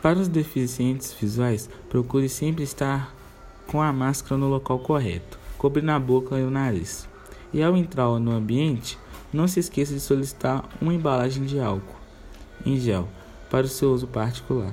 Para os deficientes visuais, procure sempre estar com a máscara no local correto, cobrindo a boca e o nariz. E ao entrar no ambiente, não se esqueça de solicitar uma embalagem de álcool em gel para o seu uso particular.